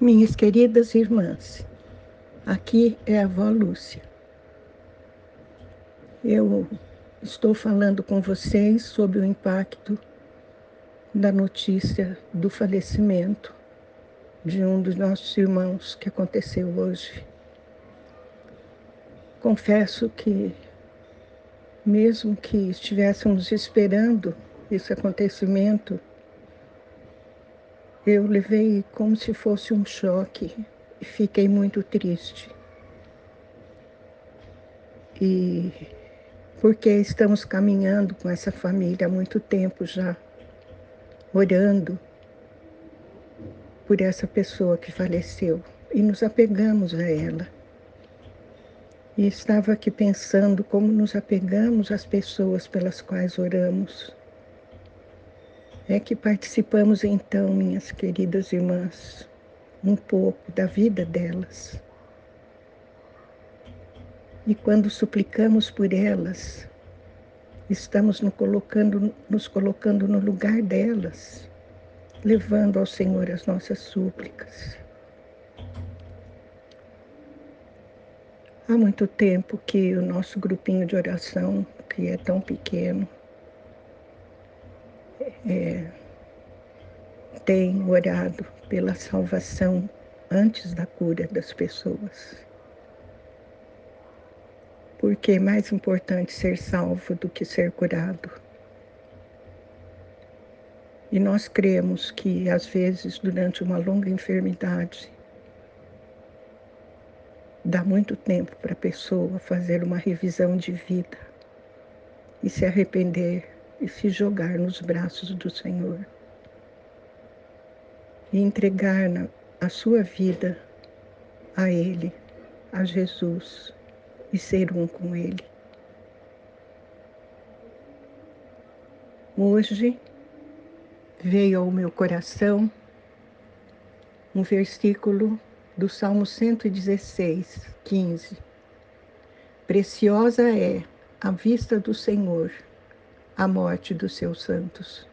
Minhas queridas irmãs, aqui é a avó Lúcia. Eu estou falando com vocês sobre o impacto da notícia do falecimento de um dos nossos irmãos que aconteceu hoje. Confesso que, mesmo que estivéssemos esperando esse acontecimento, eu levei como se fosse um choque e fiquei muito triste. E porque estamos caminhando com essa família há muito tempo já, orando por essa pessoa que faleceu e nos apegamos a ela. E estava aqui pensando como nos apegamos às pessoas pelas quais oramos é que participamos então, minhas queridas irmãs, um pouco da vida delas. E quando suplicamos por elas, estamos nos colocando, nos colocando no lugar delas, levando ao Senhor as nossas súplicas. Há muito tempo que o nosso grupinho de oração, que é tão pequeno, é, tem orado pela salvação antes da cura das pessoas. Porque é mais importante ser salvo do que ser curado. E nós cremos que, às vezes, durante uma longa enfermidade, dá muito tempo para a pessoa fazer uma revisão de vida e se arrepender e se jogar nos braços do Senhor. E entregar a sua vida a Ele, a Jesus, e ser um com Ele. Hoje veio ao meu coração um versículo do Salmo 116, 15. Preciosa é a vista do Senhor a morte dos seus santos.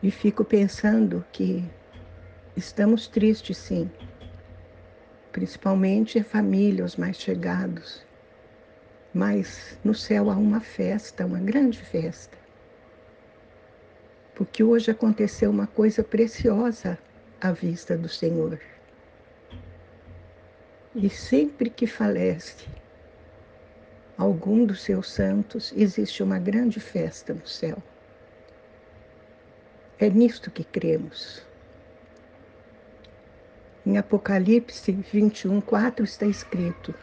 E fico pensando que estamos tristes, sim, principalmente a família, os mais chegados. Mas no céu há uma festa, uma grande festa. Porque hoje aconteceu uma coisa preciosa à vista do Senhor. E sempre que falece algum dos seus santos, existe uma grande festa no céu. É nisto que cremos. Em Apocalipse 21, 4 está escrito: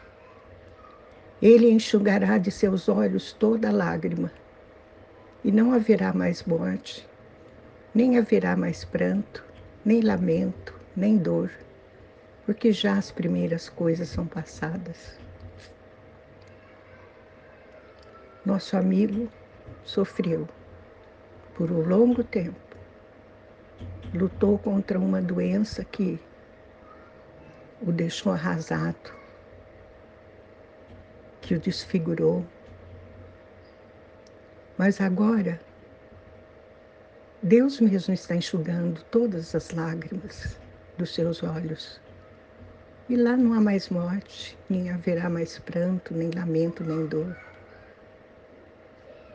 Ele enxugará de seus olhos toda lágrima, e não haverá mais morte, nem haverá mais pranto, nem lamento, nem dor, porque já as primeiras coisas são passadas. Nosso amigo sofreu por um longo tempo. Lutou contra uma doença que o deixou arrasado, que o desfigurou. Mas agora, Deus mesmo está enxugando todas as lágrimas dos seus olhos. E lá não há mais morte, nem haverá mais pranto, nem lamento, nem dor.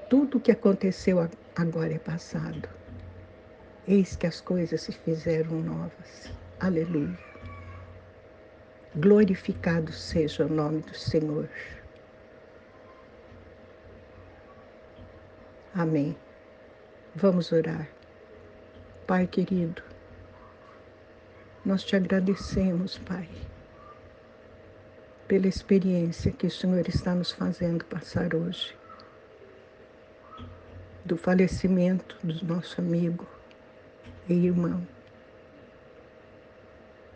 Tudo o que aconteceu agora é passado. Eis que as coisas se fizeram novas. Aleluia. Glorificado seja o nome do Senhor. Amém. Vamos orar. Pai querido, nós te agradecemos, Pai, pela experiência que o Senhor está nos fazendo passar hoje do falecimento do nosso amigo e irmão.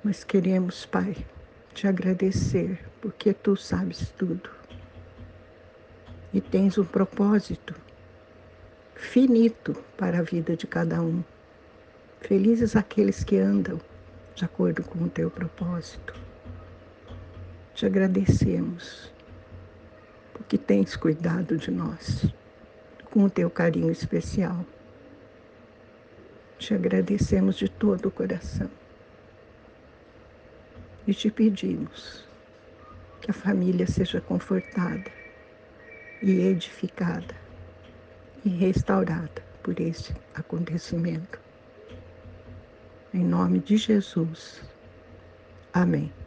Mas queremos, Pai, te agradecer, porque tu sabes tudo. E tens um propósito finito para a vida de cada um. Felizes aqueles que andam de acordo com o teu propósito. Te agradecemos, porque tens cuidado de nós com o teu carinho especial. Te agradecemos de todo o coração. e te pedimos que a família seja confortada e edificada e restaurada por esse acontecimento. Em nome de Jesus. Amém.